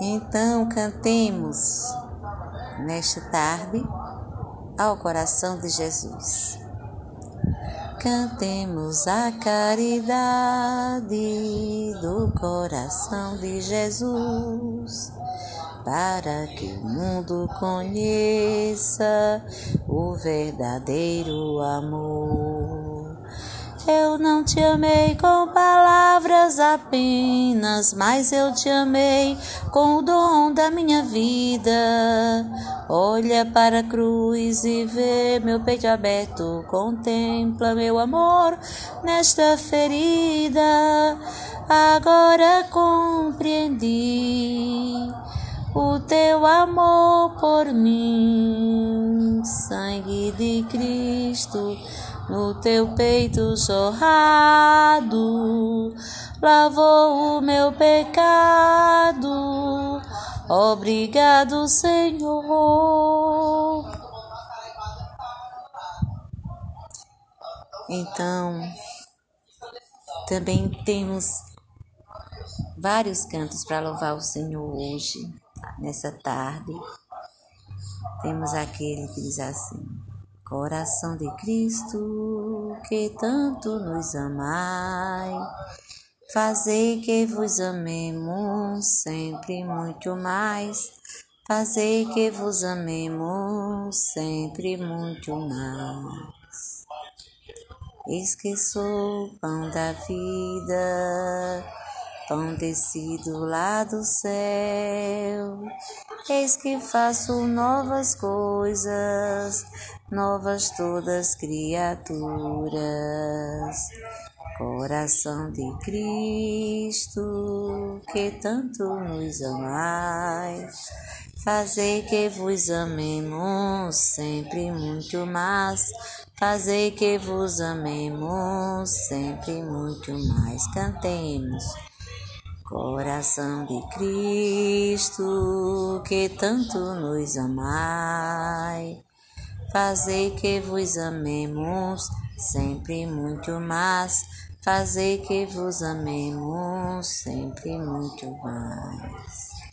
Então cantemos nesta tarde ao coração de Jesus. Cantemos a caridade do coração de Jesus, para que o mundo conheça o verdadeiro amor. Eu não te amei com palavras apenas, mas eu te amei com o dom da minha vida. Olha para a cruz e vê meu peito aberto, contempla meu amor nesta ferida. Agora compreendi o teu amor por mim, sangue de Cristo no teu peito jorrado, lavou o meu pecado. Obrigado, Senhor. Então, também temos vários cantos para louvar o Senhor hoje, nessa tarde. Temos aquele que diz assim: Coração de Cristo, que tanto nos amai, fazei que vos amemos sempre muito mais, fazei que vos amemos sempre muito mais. Eis que sou pão da vida, pão descido lá do céu. Eis que faço novas coisas, novas todas criaturas. Coração de Cristo, que tanto nos amai, fazei que vos amemos sempre muito mais, fazei que vos amemos sempre muito mais. Cantemos. Coração de Cristo, que tanto nos amai, fazei que vos amemos sempre muito mais, fazei que vos amemos sempre muito mais.